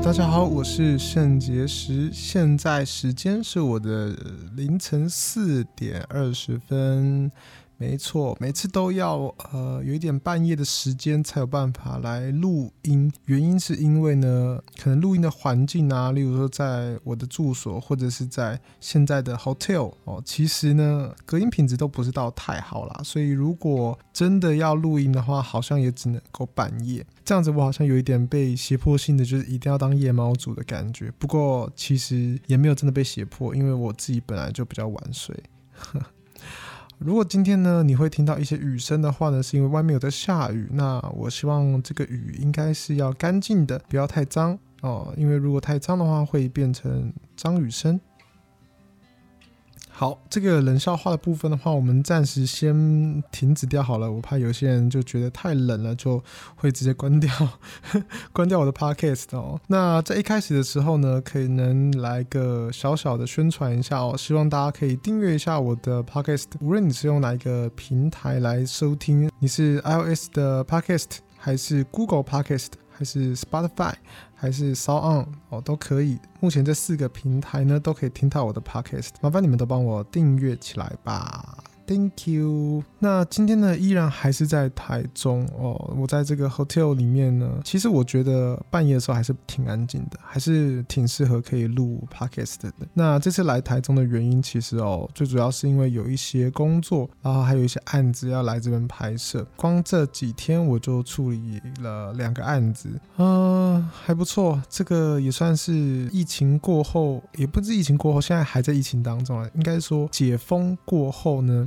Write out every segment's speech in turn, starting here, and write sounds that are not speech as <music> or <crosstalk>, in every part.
大家好，我是肾结石，现在时间是我的凌晨四点二十分。没错，每次都要呃有一点半夜的时间才有办法来录音，原因是因为呢，可能录音的环境啊，例如说在我的住所或者是在现在的 hotel 哦，其实呢隔音品质都不是到太好啦，所以如果真的要录音的话，好像也只能够半夜。这样子我好像有一点被胁迫性的，就是一定要当夜猫族的感觉。不过其实也没有真的被胁迫，因为我自己本来就比较晚睡。如果今天呢，你会听到一些雨声的话呢，是因为外面有在下雨。那我希望这个雨应该是要干净的，不要太脏哦，因为如果太脏的话，会变成脏雨声。好，这个冷笑话的部分的话，我们暂时先停止掉好了。我怕有些人就觉得太冷了，就会直接关掉，<laughs> 关掉我的 podcast 哦。那在一开始的时候呢，可以能来个小小的宣传一下哦，希望大家可以订阅一下我的 podcast。无论你是用哪一个平台来收听，你是 iOS 的 podcast 还是 Google podcast。还是 Spotify，还是 SoundOn 哦，都可以。目前这四个平台呢，都可以听到我的 Podcast。麻烦你们都帮我订阅起来吧。Thank you。那今天呢，依然还是在台中哦。我在这个 hotel 里面呢，其实我觉得半夜的时候还是挺安静的，还是挺适合可以录 podcast 的。那这次来台中的原因，其实哦，最主要是因为有一些工作，然后还有一些案子要来这边拍摄。光这几天我就处理了两个案子，嗯，还不错。这个也算是疫情过后，也不是疫情过后，现在还在疫情当中啊。应该说解封过后呢。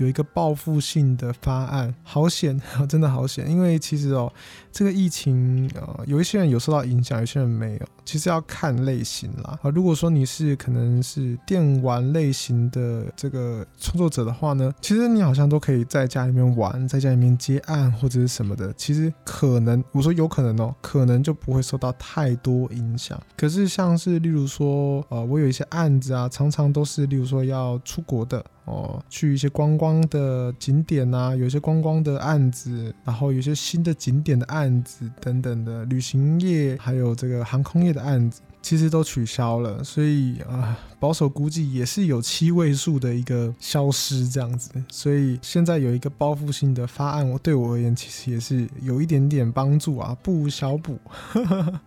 有一个报复性的发案，好险，<laughs> 真的好险！因为其实哦，这个疫情呃，有一些人有受到影响，有些人没有。其实要看类型啦啊。如果说你是可能是电玩类型的这个创作者的话呢，其实你好像都可以在家里面玩，在家里面接案或者是什么的。其实可能我说有可能哦，可能就不会受到太多影响。可是像是例如说呃，我有一些案子啊，常常都是例如说要出国的。哦，去一些观光光的景点啊，有些观光的案子，然后有些新的景点的案子等等的旅行业，还有这个航空业的案子，其实都取消了，所以啊、保守估计也是有七位数的一个消失这样子。所以现在有一个报复性的发案，我对我而言其实也是有一点点帮助啊，不无小补。<laughs>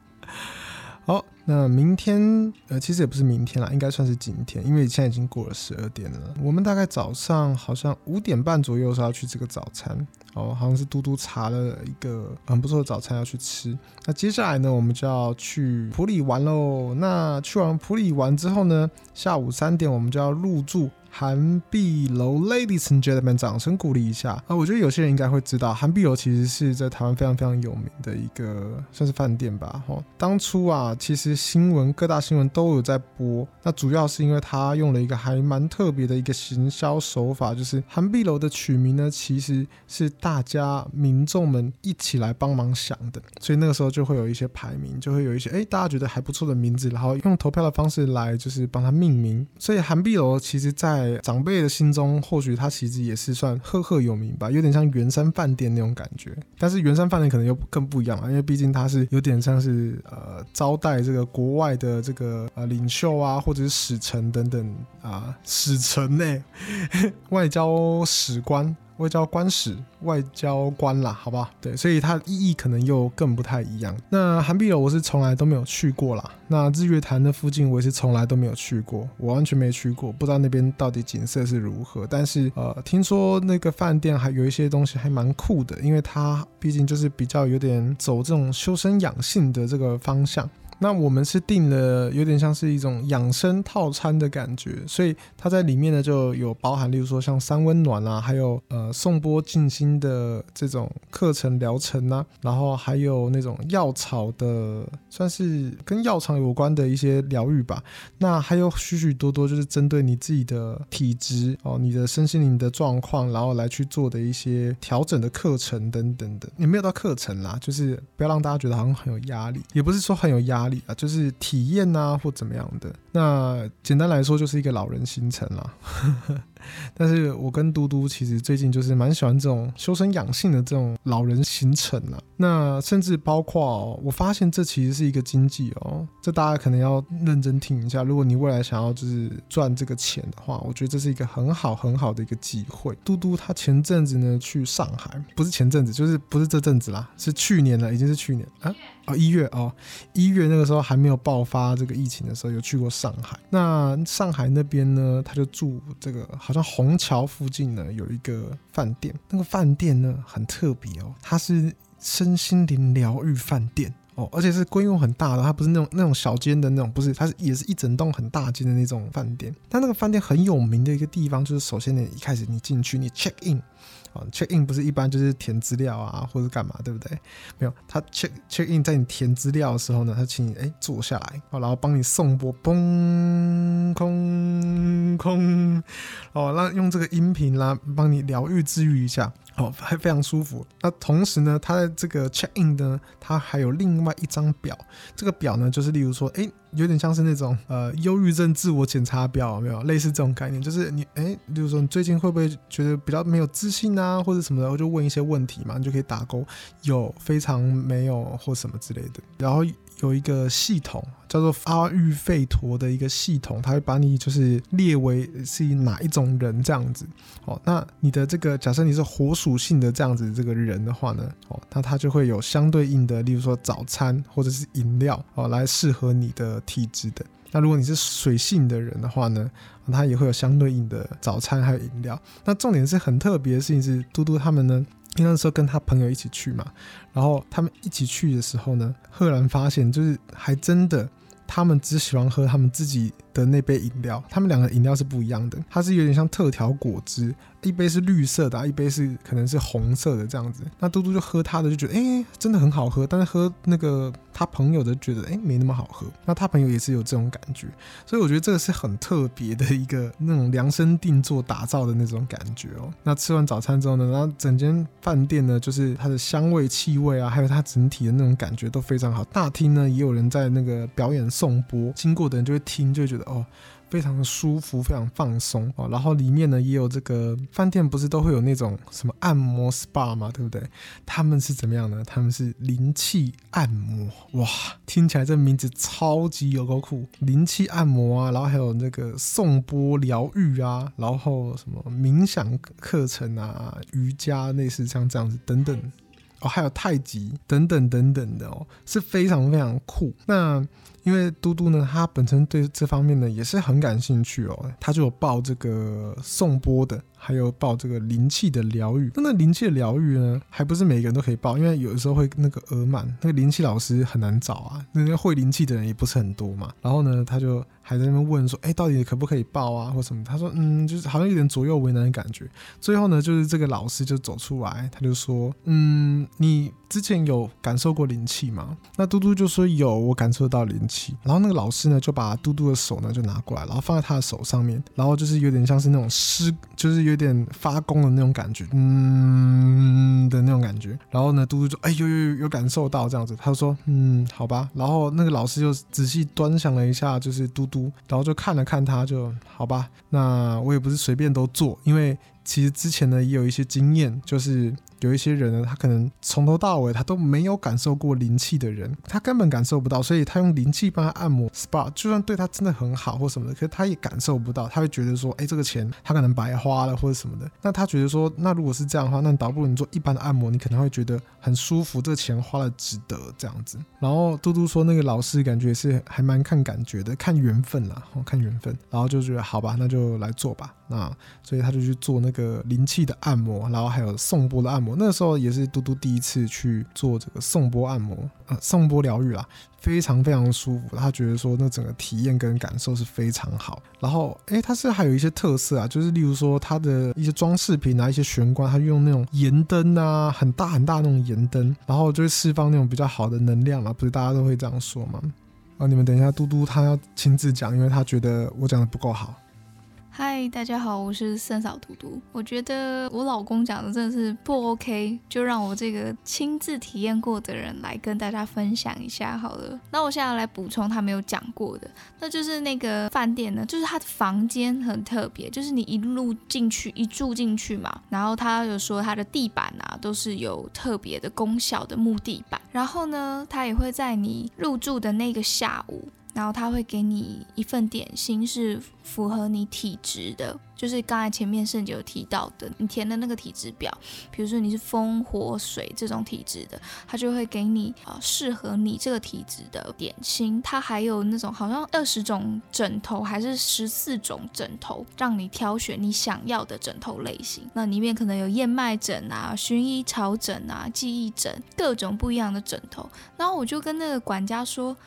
好。那明天，呃，其实也不是明天啦，应该算是今天，因为现在已经过了十二点了。我们大概早上好像五点半左右是要去这个早餐，哦，好像是嘟嘟查了一个很不错的早餐要去吃。那接下来呢，我们就要去普里玩喽。那去完普里玩之后呢，下午三点我们就要入住。韩碧楼，Ladies and Gentlemen，掌声鼓励一下啊！我觉得有些人应该会知道，韩碧楼其实是在台湾非常非常有名的一个算是饭店吧。哈，当初啊，其实新闻各大新闻都有在播。那主要是因为他用了一个还蛮特别的一个行销手法，就是韩碧楼的取名呢，其实是大家民众们一起来帮忙想的。所以那个时候就会有一些排名，就会有一些哎大家觉得还不错的名字，然后用投票的方式来就是帮他命名。所以韩碧楼其实在在长辈的心中，或许他其实也是算赫赫有名吧，有点像圆山饭店那种感觉。但是圆山饭店可能又更不一样啊，因为毕竟他是有点像是呃招待这个国外的这个呃领袖啊，或者是使臣等等啊，使臣呢、<laughs> 外交使官。外交官史，外交官啦，好吧，对，所以它意义可能又更不太一样。那韩碧楼我是从来都没有去过啦，那日月潭的附近我也是从来都没有去过，我完全没去过，不知道那边到底景色是如何。但是呃，听说那个饭店还有一些东西还蛮酷的，因为它毕竟就是比较有点走这种修身养性的这个方向。那我们是订了有点像是一种养生套餐的感觉，所以它在里面呢就有包含，例如说像三温暖啊，还有呃颂钵静心的这种课程疗程啊，然后还有那种药草的，算是跟药厂有关的一些疗愈吧。那还有许许多多就是针对你自己的体质哦，你的身心灵的状况，然后来去做的一些调整的课程等等的。也没有到课程啦，就是不要让大家觉得好像很有压力，也不是说很有压力。就是体验啊，或怎么样的。那简单来说，就是一个老人行程啦。<laughs> 但是我跟嘟嘟其实最近就是蛮喜欢这种修身养性的这种老人行程啊。那甚至包括哦，我发现这其实是一个经济哦，这大家可能要认真听一下。如果你未来想要就是赚这个钱的话，我觉得这是一个很好很好的一个机会。嘟嘟他前阵子呢去上海，不是前阵子，就是不是这阵子啦，是去年了，已经是去年啊。哦，一月哦，一月那个时候还没有爆发这个疫情的时候，有去过上海。那上海那边呢，他就住这个，像虹桥附近呢有一个饭店。那个饭店呢很特别哦，它是身心灵疗愈饭店哦，而且是规模很大的，它不是那种那种小间的那种，不是，它是也是一整栋很大间的那种饭店。但那个饭店很有名的一个地方，就是首先你，一开始你进去，你 check in。啊，check in 不是一般就是填资料啊，或者干嘛，对不对？没有，他 check check in 在你填资料的时候呢，他请你哎坐下来，然后帮你送波，嘣空空，哦，那用这个音频啦，帮你疗愈治愈一下，哦，还非常舒服。那同时呢，它的这个 check in 呢，它还有另外一张表，这个表呢，就是例如说，哎。有点像是那种呃忧郁症自我检查表，有没有类似这种概念？就是你哎，比如说你最近会不会觉得比较没有自信啊，或者什么的，我就问一些问题嘛，你就可以打勾，有非常没有或什么之类的，然后。有一个系统叫做阿育吠陀的一个系统，它会把你就是列为是哪一种人这样子。哦，那你的这个假设你是火属性的这样子这个人的话呢，哦，那它就会有相对应的，例如说早餐或者是饮料哦，来适合你的体质的。那如果你是水性的人的话呢，它也会有相对应的早餐还有饮料。那重点是很特别的事情是，嘟嘟他们呢。因为那时候跟他朋友一起去嘛，然后他们一起去的时候呢，赫然发现就是还真的，他们只喜欢喝他们自己的那杯饮料，他们两个饮料是不一样的，它是有点像特调果汁。一杯是绿色的，一杯是可能是红色的这样子。那嘟嘟就喝他的，就觉得哎、真的很好喝。但是喝那个他朋友的，觉得哎、没那么好喝。那他朋友也是有这种感觉，所以我觉得这个是很特别的一个那种量身定做打造的那种感觉哦。那吃完早餐之后呢，然后整间饭店呢，就是它的香味、气味啊，还有它整体的那种感觉都非常好。大厅呢也有人在那个表演颂钵，经过的人就会听，就会觉得哦。非常的舒服，非常放松哦。然后里面呢也有这个饭店，不是都会有那种什么按摩 SPA 嘛，对不对？他们是怎么样呢？他们是灵气按摩，哇，听起来这名字超级有够酷！灵气按摩啊，然后还有那个颂钵疗愈啊，然后什么冥想课程啊，瑜伽类似像这样子等等哦，还有太极等等等等的哦，是非常非常酷。那因为嘟嘟呢，他本身对这方面呢也是很感兴趣哦，他就有报这个颂钵的。还有报这个灵气的疗愈，那那灵气的疗愈呢，还不是每个人都可以报，因为有的时候会那个额满，那个灵气老师很难找啊，那个会灵气的人也不是很多嘛。然后呢，他就还在那边问说，哎，到底可不可以报啊，或什么？他说，嗯，就是好像有点左右为难的感觉。最后呢，就是这个老师就走出来，他就说，嗯，你之前有感受过灵气吗？那嘟嘟就说有，我感受到灵气。然后那个老师呢，就把嘟嘟的手呢就拿过来，然后放在他的手上面，然后就是有点像是那种湿，就是有。点发功的那种感觉，嗯的那种感觉。然后呢，嘟嘟就哎呦呦有有感受到这样子，他就说嗯好吧。然后那个老师就仔细端详了一下，就是嘟嘟，然后就看了看他，就好吧。那我也不是随便都做，因为其实之前呢也有一些经验，就是。有一些人呢，他可能从头到尾他都没有感受过灵气的人，他根本感受不到，所以他用灵气帮他按摩 SPA，就算对他真的很好或什么的，可是他也感受不到，他会觉得说，哎，这个钱他可能白花了或者什么的。那他觉得说，那如果是这样的话，那倒不如你做一般的按摩，你可能会觉得很舒服，这个钱花了值得这样子。然后嘟嘟说，那个老师感觉是还蛮看感觉的，看缘分啦，看缘分。然后就觉得好吧，那就来做吧。那所以他就去做那个灵气的按摩，然后还有颂钵的按摩。那时候也是嘟嘟第一次去做这个颂钵按摩，呃，颂钵疗愈啦，非常非常舒服。他觉得说那整个体验跟感受是非常好。然后，诶，它是还有一些特色啊，就是例如说它的一些装饰品啊，一些玄关，它用那种盐灯啊，很大很大那种盐灯，然后就会释放那种比较好的能量嘛，不是大家都会这样说吗？啊，你们等一下，嘟嘟他要亲自讲，因为他觉得我讲的不够好。嗨，大家好，我是圣嫂嘟嘟。我觉得我老公讲的真的是不 OK，就让我这个亲自体验过的人来跟大家分享一下好了。那我现在来补充他没有讲过的，那就是那个饭店呢，就是他的房间很特别，就是你一路进去一住进去嘛，然后他有说他的地板啊都是有特别的功效的木地板，然后呢，他也会在你入住的那个下午。然后他会给你一份点心，是符合你体质的，就是刚才前面圣姐有提到的，你填的那个体质表，比如说你是风火水这种体质的，他就会给你啊适合你这个体质的点心。他还有那种好像二十种枕头还是十四种枕头，让你挑选你想要的枕头类型。那里面可能有燕麦枕啊、薰衣草枕啊、记忆枕，各种不一样的枕头。然后我就跟那个管家说。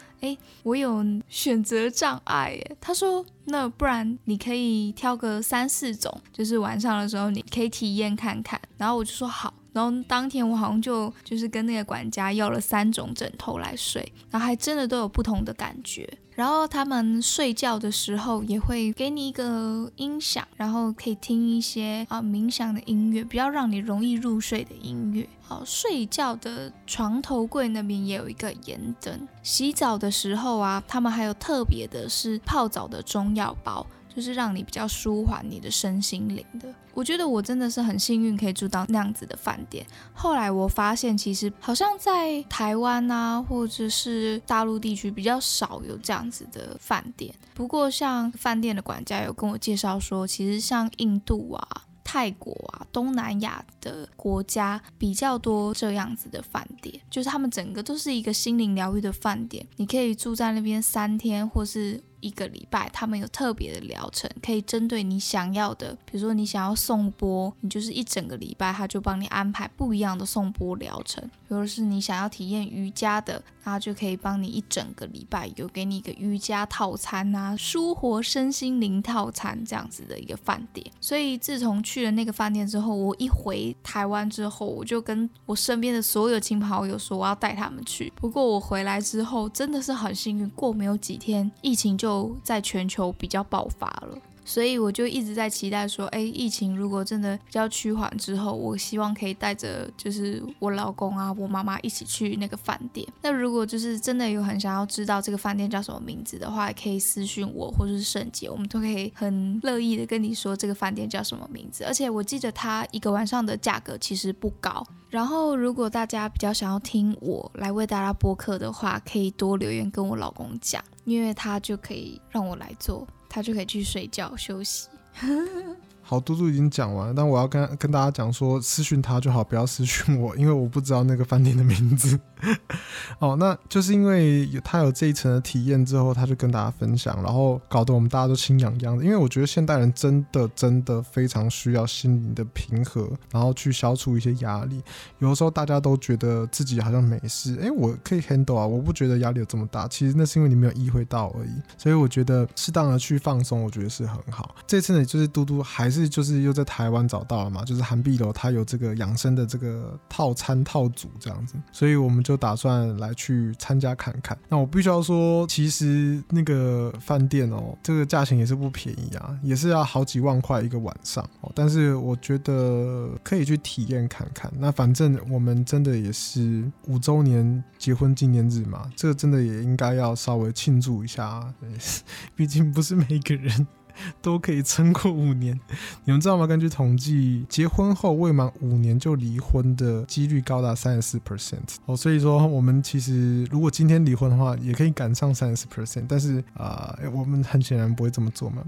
我有选择障碍耶。他说，那不然你可以挑个三四种，就是晚上的时候你可以体验看看。然后我就说好。然后当天我好像就就是跟那个管家要了三种枕头来睡，然后还真的都有不同的感觉。然后他们睡觉的时候也会给你一个音响，然后可以听一些啊冥想的音乐，比较让你容易入睡的音乐。好，睡觉的床头柜那边也有一个盐灯。洗澡的时候啊，他们还有特别的是泡澡的中药包。就是让你比较舒缓你的身心灵的。我觉得我真的是很幸运，可以住到那样子的饭店。后来我发现，其实好像在台湾啊，或者是大陆地区比较少有这样子的饭店。不过，像饭店的管家有跟我介绍说，其实像印度啊、泰国啊、东南亚的国家比较多这样子的饭店，就是他们整个都是一个心灵疗愈的饭店。你可以住在那边三天，或是。一个礼拜，他们有特别的疗程，可以针对你想要的，比如说你想要颂钵，你就是一整个礼拜，他就帮你安排不一样的颂钵疗程。比如是你想要体验瑜伽的，他就可以帮你一整个礼拜有给你一个瑜伽套餐啊，舒活身心灵套餐这样子的一个饭店。所以自从去了那个饭店之后，我一回台湾之后，我就跟我身边的所有亲朋好友说我要带他们去。不过我回来之后真的是很幸运，过没有几天，疫情就就在全球比较爆发了。所以我就一直在期待说，哎，疫情如果真的比较趋缓之后，我希望可以带着就是我老公啊，我妈妈一起去那个饭店。那如果就是真的有很想要知道这个饭店叫什么名字的话，也可以私讯我或者是圣姐，我们都可以很乐意的跟你说这个饭店叫什么名字。而且我记得它一个晚上的价格其实不高。然后如果大家比较想要听我来为大家播客的话，可以多留言跟我老公讲，因为他就可以让我来做。他就可以去睡觉休息。<laughs> 好，嘟嘟已经讲完了，但我要跟跟大家讲说，私讯他就好，不要私讯我，因为我不知道那个饭店的名字。<laughs> 哦，那就是因为有他有这一层的体验之后，他就跟大家分享，然后搞得我们大家都心痒痒的。因为我觉得现代人真的真的非常需要心灵的平和，然后去消除一些压力。有的时候大家都觉得自己好像没事，哎，我可以 handle 啊，我不觉得压力有这么大。其实那是因为你没有意会到而已。所以我觉得适当的去放松，我觉得是很好。这次呢，就是嘟嘟还是。是，就是又在台湾找到了嘛，就是韩碧楼，它有这个养生的这个套餐套组这样子，所以我们就打算来去参加看看。那我必须要说，其实那个饭店哦，这个价钱也是不便宜啊，也是要好几万块一个晚上哦。但是我觉得可以去体验看看。那反正我们真的也是五周年结婚纪念日嘛，这个真的也应该要稍微庆祝一下，<laughs> 毕竟不是每个人。<laughs> 都可以撑过五年，<laughs> 你们知道吗？根据统计，结婚后未满五年就离婚的几率高达三十四 percent 哦。所以说，我们其实如果今天离婚的话，也可以赶上三十四 percent。但是啊、我们很显然不会这么做嘛。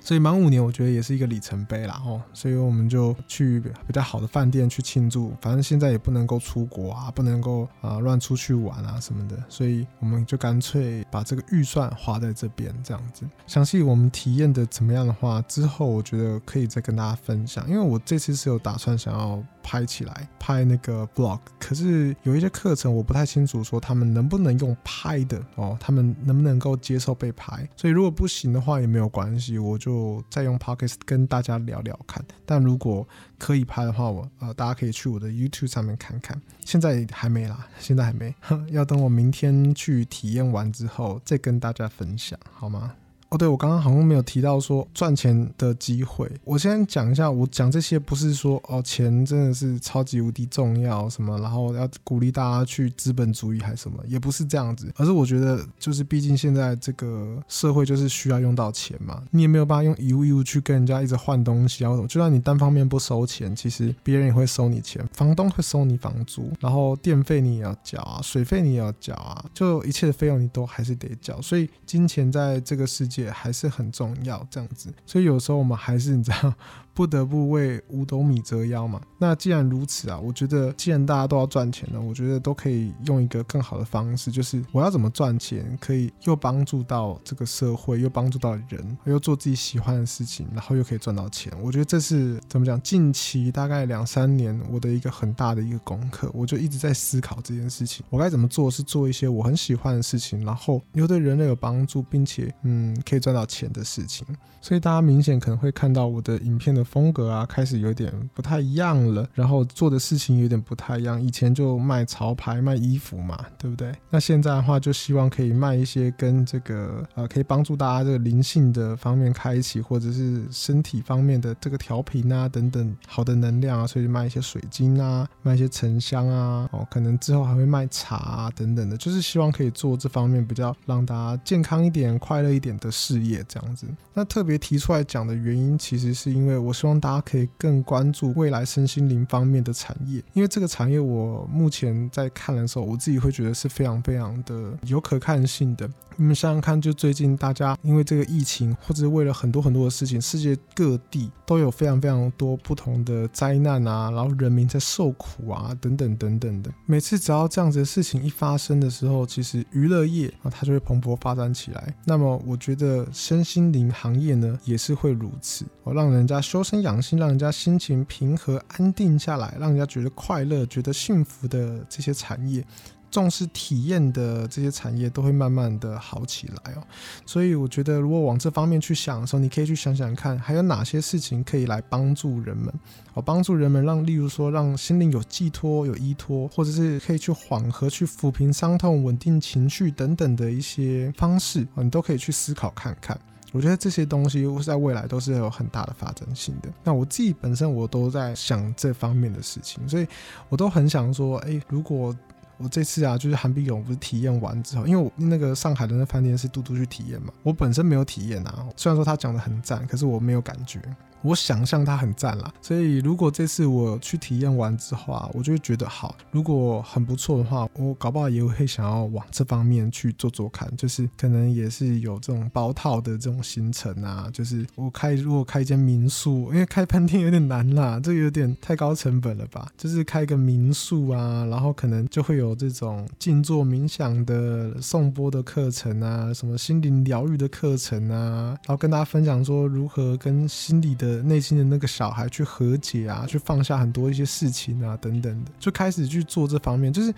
所以满五年，我觉得也是一个里程碑啦哦，所以我们就去比较好的饭店去庆祝。反正现在也不能够出国啊，不能够啊乱出去玩啊什么的，所以我们就干脆把这个预算花在这边这样子。详细我们体验的怎么样的话，之后我觉得可以再跟大家分享。因为我这次是有打算想要拍起来拍那个 blog，可是有一些课程我不太清楚说他们能不能用拍的哦，他们能不能够接受被拍？所以如果不行的话也没有关系，我。就再用 pocket 跟大家聊聊看，但如果可以拍的话，我呃大家可以去我的 YouTube 上面看看。现在还没啦，现在还没，<laughs> 要等我明天去体验完之后再跟大家分享，好吗？哦，对，我刚刚好像没有提到说赚钱的机会。我先讲一下，我讲这些不是说哦，钱真的是超级无敌重要什么，然后要鼓励大家去资本主义还是什么，也不是这样子。而是我觉得，就是毕竟现在这个社会就是需要用到钱嘛，你也没有办法用一物一物去跟人家一直换东西啊什么。就算你单方面不收钱，其实别人也会收你钱，房东会收你房租，然后电费你也要缴啊，水费你也要缴啊，就一切的费用你都还是得缴。所以金钱在这个世界也还是很重要，这样子。所以有时候我们还是你知道。不得不为五斗米折腰嘛。那既然如此啊，我觉得既然大家都要赚钱了，我觉得都可以用一个更好的方式，就是我要怎么赚钱，可以又帮助到这个社会，又帮助到人，又做自己喜欢的事情，然后又可以赚到钱。我觉得这是怎么讲？近期大概两三年我的一个很大的一个功课，我就一直在思考这件事情，我该怎么做，是做一些我很喜欢的事情，然后又对人类有帮助，并且嗯可以赚到钱的事情。所以大家明显可能会看到我的影片的。风格啊，开始有点不太一样了，然后做的事情有点不太一样。以前就卖潮牌、卖衣服嘛，对不对？那现在的话，就希望可以卖一些跟这个呃，可以帮助大家这个灵性的方面开启，或者是身体方面的这个调频啊等等好的能量啊，所以卖一些水晶啊，卖一些沉香啊，哦，可能之后还会卖茶啊等等的，就是希望可以做这方面比较让大家健康一点、快乐一点的事业这样子。那特别提出来讲的原因，其实是因为我希望大家可以更关注未来身心灵方面的产业，因为这个产业我目前在看的时候，我自己会觉得是非常非常的有可看性的。你们想想看，就最近大家因为这个疫情，或者为了很多很多的事情，世界各地都有非常非常多不同的灾难啊，然后人民在受苦啊，等等等等的。每次只要这样子的事情一发生的时候，其实娱乐业啊，它就会蓬勃发展起来。那么我觉得身心灵行业呢，也是会如此，哦，让人家修身养性，让人家心情平和安定下来，让人家觉得快乐、觉得幸福的这些产业。重视体验的这些产业都会慢慢的好起来哦，所以我觉得如果往这方面去想的时候，你可以去想想看，还有哪些事情可以来帮助人们，哦，帮助人们让，例如说让心灵有寄托、有依托，或者是可以去缓和、去抚平伤痛、稳定情绪等等的一些方式，你都可以去思考看看。我觉得这些东西在未来都是有很大的发展性的。那我自己本身我都在想这方面的事情，所以我都很想说，哎，如果我这次啊，就是韩碧勇不是体验完之后，因为我那个上海的那饭店是嘟嘟去体验嘛，我本身没有体验啊。虽然说他讲的很赞，可是我没有感觉。我想象它很赞啦，所以如果这次我去体验完之后啊，我就会觉得好。如果很不错的话，我搞不好也会想要往这方面去做做看，就是可能也是有这种包套的这种行程啊。就是我开如果开一间民宿，因为开饭店有点难啦，这有点太高成本了吧？就是开个民宿啊，然后可能就会有这种静坐冥想的颂钵的课程啊，什么心灵疗愈的课程啊，然后跟大家分享说如何跟心理的。内心的那个小孩去和解啊，去放下很多一些事情啊，等等的，就开始去做这方面。就是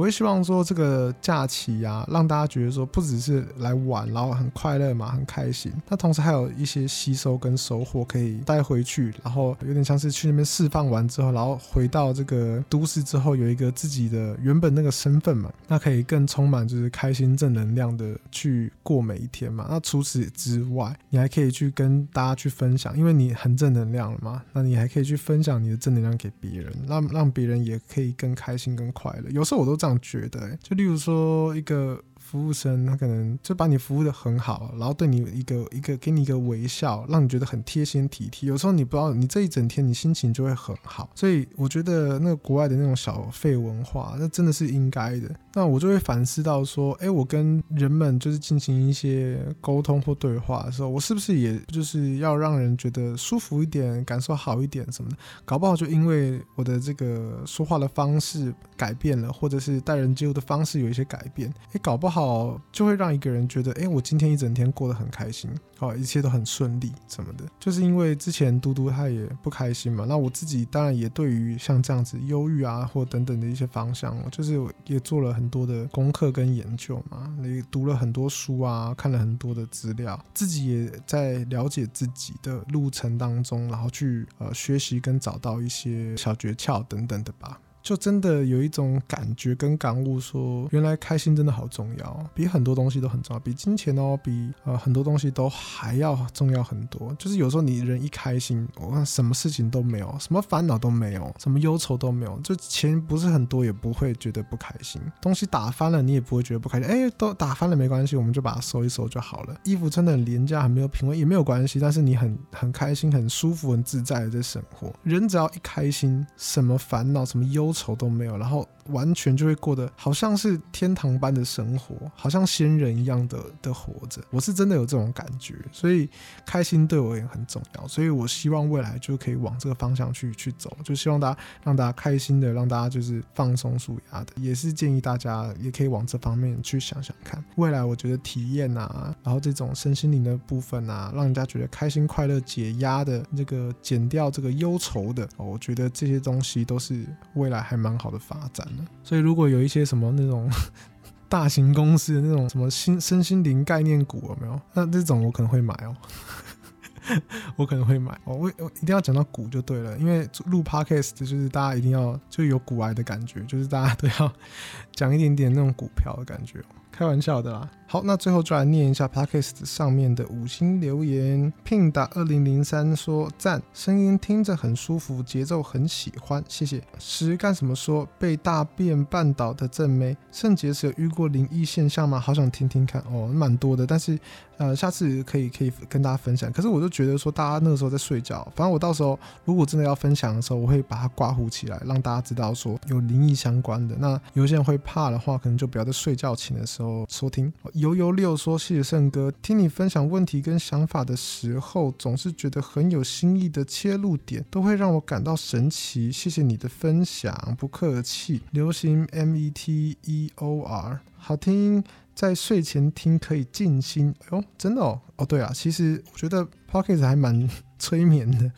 我会希望说，这个假期啊，让大家觉得说，不只是来玩，然后很快乐嘛，很开心。那同时还有一些吸收跟收获可以带回去，然后有点像是去那边释放完之后，然后回到这个都市之后，有一个自己的原本那个身份嘛，那可以更充满就是开心正能量的去过每一天嘛。那除此之外，你还可以去跟大家去分享，因为你。很正能量了嘛？那你还可以去分享你的正能量给别人，让让别人也可以更开心、更快乐。有时候我都这样觉得、就例如说一个。服务生他可能就把你服务得很好，然后对你一个一个给你一个微笑，让你觉得很贴心体贴。有时候你不知道，你这一整天你心情就会很好。所以我觉得那个国外的那种小费文化，那真的是应该的。那我就会反思到说，哎，我跟人们就是进行一些沟通或对话的时候，我是不是也就是要让人觉得舒服一点，感受好一点什么的？搞不好就因为我的这个说话的方式改变了，或者是待人接物的方式有一些改变，哎，搞不好。哦，就会让一个人觉得，哎，我今天一整天过得很开心，好，一切都很顺利，什么的。就是因为之前嘟嘟他也不开心嘛，那我自己当然也对于像这样子忧郁啊，或等等的一些方向，就是也做了很多的功课跟研究嘛，也读了很多书啊，看了很多的资料，自己也在了解自己的路程当中，然后去呃学习跟找到一些小诀窍等等的吧。就真的有一种感觉跟感悟，说原来开心真的好重要，比很多东西都很重要，比金钱哦，比呃很多东西都还要重要很多。就是有时候你人一开心，我看什么事情都没有，什么烦恼都没有，什么忧愁都没有，就钱不是很多也不会觉得不开心，东西打翻了你也不会觉得不开心，哎，都打翻了没关系，我们就把它收一收就好了。衣服穿的很廉价，很没有品味也没有关系，但是你很很开心、很舒服、很自在的在生活。人只要一开心，什么烦恼、什么忧愁都没有，然后。完全就会过得好像是天堂般的生活，好像仙人一样的的活着。我是真的有这种感觉，所以开心对我也很重要。所以我希望未来就可以往这个方向去去走，就希望大家让大家开心的，让大家就是放松舒压的。也是建议大家也可以往这方面去想想看。未来我觉得体验啊，然后这种身心灵的部分啊，让人家觉得开心快乐、解压的这个减掉这个忧愁的，我觉得这些东西都是未来还蛮好的发展。所以，如果有一些什么那种 <laughs> 大型公司的那种什么心身心灵概念股有没有？那这种我可能会买哦，<laughs> 我可能会买哦。我我一定要讲到股就对了，因为录 podcast 就是大家一定要就有股癌的感觉，就是大家都要讲一点点那种股票的感觉。开玩笑的啦。好，那最后就来念一下 Podcast 上面的五星留言。Pin 打二零零三说赞，声音听着很舒服，节奏很喜欢，谢谢。十干什么说被大便绊倒的正妹，肾结石有遇过灵异现象吗？好想听听看哦，蛮多的，但是呃，下次可以可以跟大家分享。可是我就觉得说，大家那个时候在睡觉，反正我到时候如果真的要分享的时候，我会把它刮糊起来，让大家知道说有灵异相关的。那有些人会怕的话，可能就不要在睡觉前的时候收听。悠悠六说：“谢谢胜哥，听你分享问题跟想法的时候，总是觉得很有新意的切入点，都会让我感到神奇。谢谢你的分享，不客气。流行 M E T E O R，好听，在睡前听可以静心。哎呦，真的哦，哦对啊，其实我觉得 Podcast 还蛮 <laughs> 催眠的。”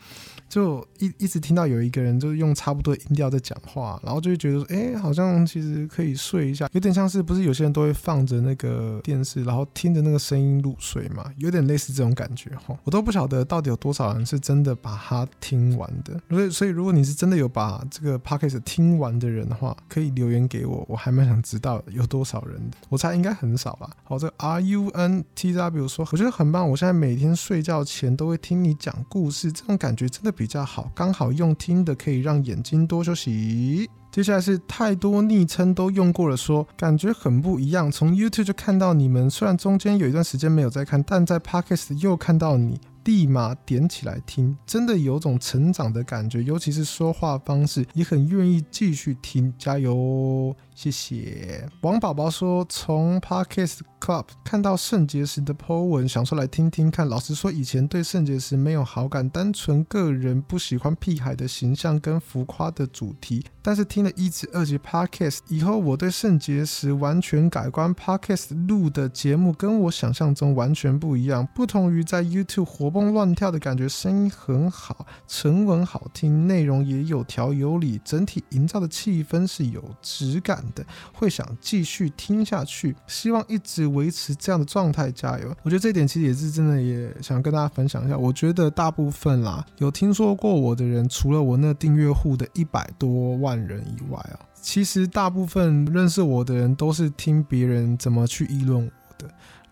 就一一直听到有一个人就是用差不多音调在讲话，然后就会觉得说，哎、好像其实可以睡一下，有点像是不是有些人都会放着那个电视，然后听着那个声音入睡嘛，有点类似这种感觉哈。我都不晓得到底有多少人是真的把它听完的，所以所以如果你是真的有把这个 podcast 听完的人的话，可以留言给我，我还蛮想知道有多少人的，我猜应该很少吧。好，这个 R U N T W 说，我觉得很棒，我现在每天睡觉前都会听你讲故事，这种感觉真的比。比较好，刚好用听的可以让眼睛多休息。接下来是太多昵称都用过了说，感觉很不一样。从 YouTube 就看到你们，虽然中间有一段时间没有在看，但在 Podcast 又看到你，立马点起来听，真的有种成长的感觉。尤其是说话方式，也很愿意继续听，加油！谢谢王宝宝说，从 Parkes Club 看到肾结石的 po 文，想说来听听看。老实说，以前对肾结石没有好感，单纯个人不喜欢屁孩的形象跟浮夸的主题。但是听了一集、二集 Parkes 以后，我对肾结石完全改观。Parkes 录的节目跟我想象中完全不一样，不同于在 YouTube 活蹦乱跳的感觉，声音很好，沉稳好听，内容也有条有理，整体营造的气氛是有质感的，会想继续听下去，希望一直维持这样的状态，加油！我觉得这点其实也是真的，也想跟大家分享一下。我觉得大部分啦，有听说过我的人，除了我那订阅户的一百多万人以外啊，其实大部分认识我的人都是听别人怎么去议论我。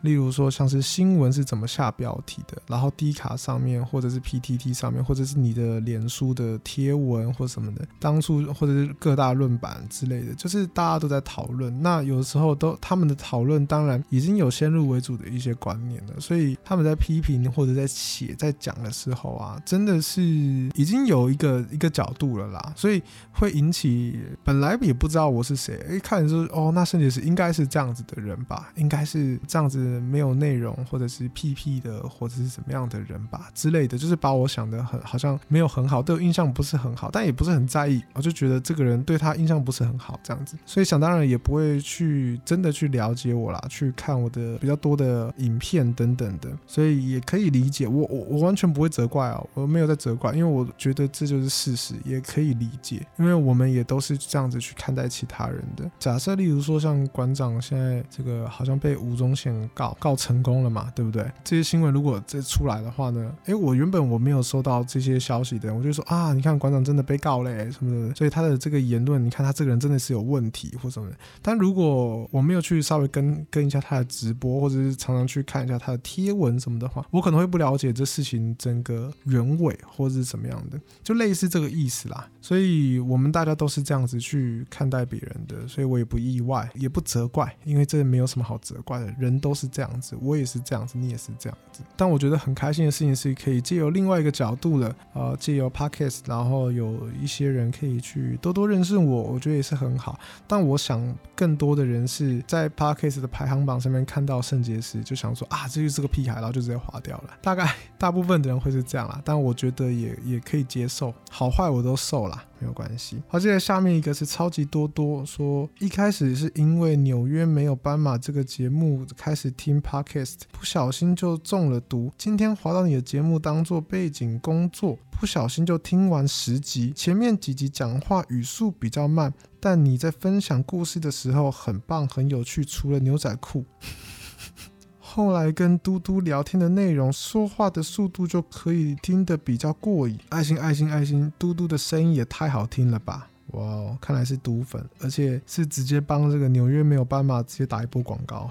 例如说，像是新闻是怎么下标题的，然后 D 卡上面，或者是 PTT 上面，或者是你的脸书的贴文或什么的，当初或者是各大论版之类的，就是大家都在讨论。那有时候都他们的讨论，当然已经有先入为主的一些观念了，所以他们在批评或者在写在讲的时候啊，真的是已经有一个一个角度了啦，所以会引起本来也不知道我是谁，一看就是哦，那甚至是应该是这样子的人吧，应该是这样子。没有内容，或者是屁屁的，或者是怎么样的人吧之类的，就是把我想的很好像没有很好，对我印象不是很好，但也不是很在意，我就觉得这个人对他印象不是很好这样子，所以想当然也不会去真的去了解我啦，去看我的比较多的影片等等的，所以也可以理解我我我完全不会责怪哦，我没有在责怪，因为我觉得这就是事实，也可以理解，因为我们也都是这样子去看待其他人的。假设例如说像馆长现在这个好像被吴宗宪。告，告成功了嘛，对不对？这些新闻如果再出来的话呢，诶，我原本我没有收到这些消息的，我就说啊，你看馆长真的被告嘞什么的，所以他的这个言论，你看他这个人真的是有问题或什么的。但如果我没有去稍微跟跟一下他的直播，或者是常常去看一下他的贴文什么的话，我可能会不了解这事情整个原委或者是怎么样的，就类似这个意思啦。所以我们大家都是这样子去看待别人的，所以我也不意外，也不责怪，因为这没有什么好责怪的，人都是这样子，我也是这样子，你也是这样子。但我觉得很开心的事情是，可以借由另外一个角度的，呃，借由 Podcast，然后有一些人可以去多多认识我，我觉得也是很好。但我想更多的人是在 Podcast 的排行榜上面看到圣结石，就想说啊，这就是个屁孩，然后就直接划掉了。大概大部分的人会是这样啦，但我觉得也也可以接受，好坏我都受啦。没有关系。好，接着下面一个是超级多多说，一开始是因为纽约没有斑马这个节目开始听 Podcast，不小心就中了毒。今天滑到你的节目当做背景工作，不小心就听完十集，前面几集讲话语速比较慢，但你在分享故事的时候很棒，很有趣。除了牛仔裤。后来跟嘟嘟聊天的内容，说话的速度就可以听得比较过瘾。爱心爱心爱心，嘟嘟的声音也太好听了吧！哇哦，看来是毒粉，而且是直接帮这个纽约没有斑马直接打一波广告。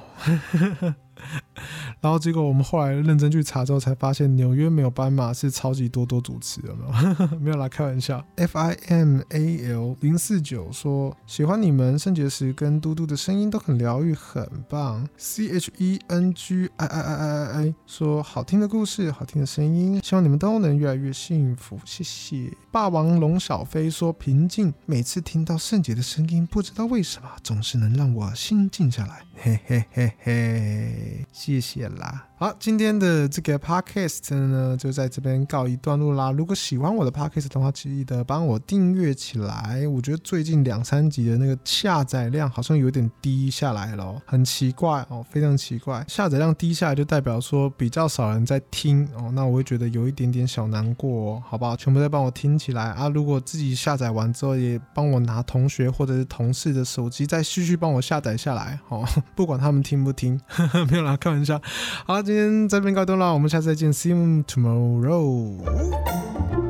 <laughs> 然后结果我们后来认真去查之后，才发现纽约没有斑马是超级多多主持的，没有？<laughs> 没有啦，开玩笑。F I M A L 零四九说喜欢你们圣结石跟嘟嘟的声音都很疗愈，很棒。C H E N G I I I I I 说好听的故事，好听的声音，希望你们都能越来越幸福，谢谢。霸王龙小飞说平静，每次听到圣杰的声音，不知道为什么总是能让我心静下来，嘿嘿嘿嘿，谢谢啦。好，今天的这个 podcast 呢，就在这边告一段落啦。如果喜欢我的 podcast 的话，记得帮我订阅起来。我觉得最近两三集的那个下载量好像有点低下来了，很奇怪哦，非常奇怪。下载量低下来就代表说比较少人在听哦，那我会觉得有一点点小难过哦，好不好？全部再帮我听起来啊！如果自己下载完之后，也帮我拿同学或者是同事的手机再继续帮我下载下来哦，<laughs> 不管他们听不听，呵 <laughs> 呵有啦，开玩笑。好。今天这边告一段落，我们下次再见，See you tomorrow。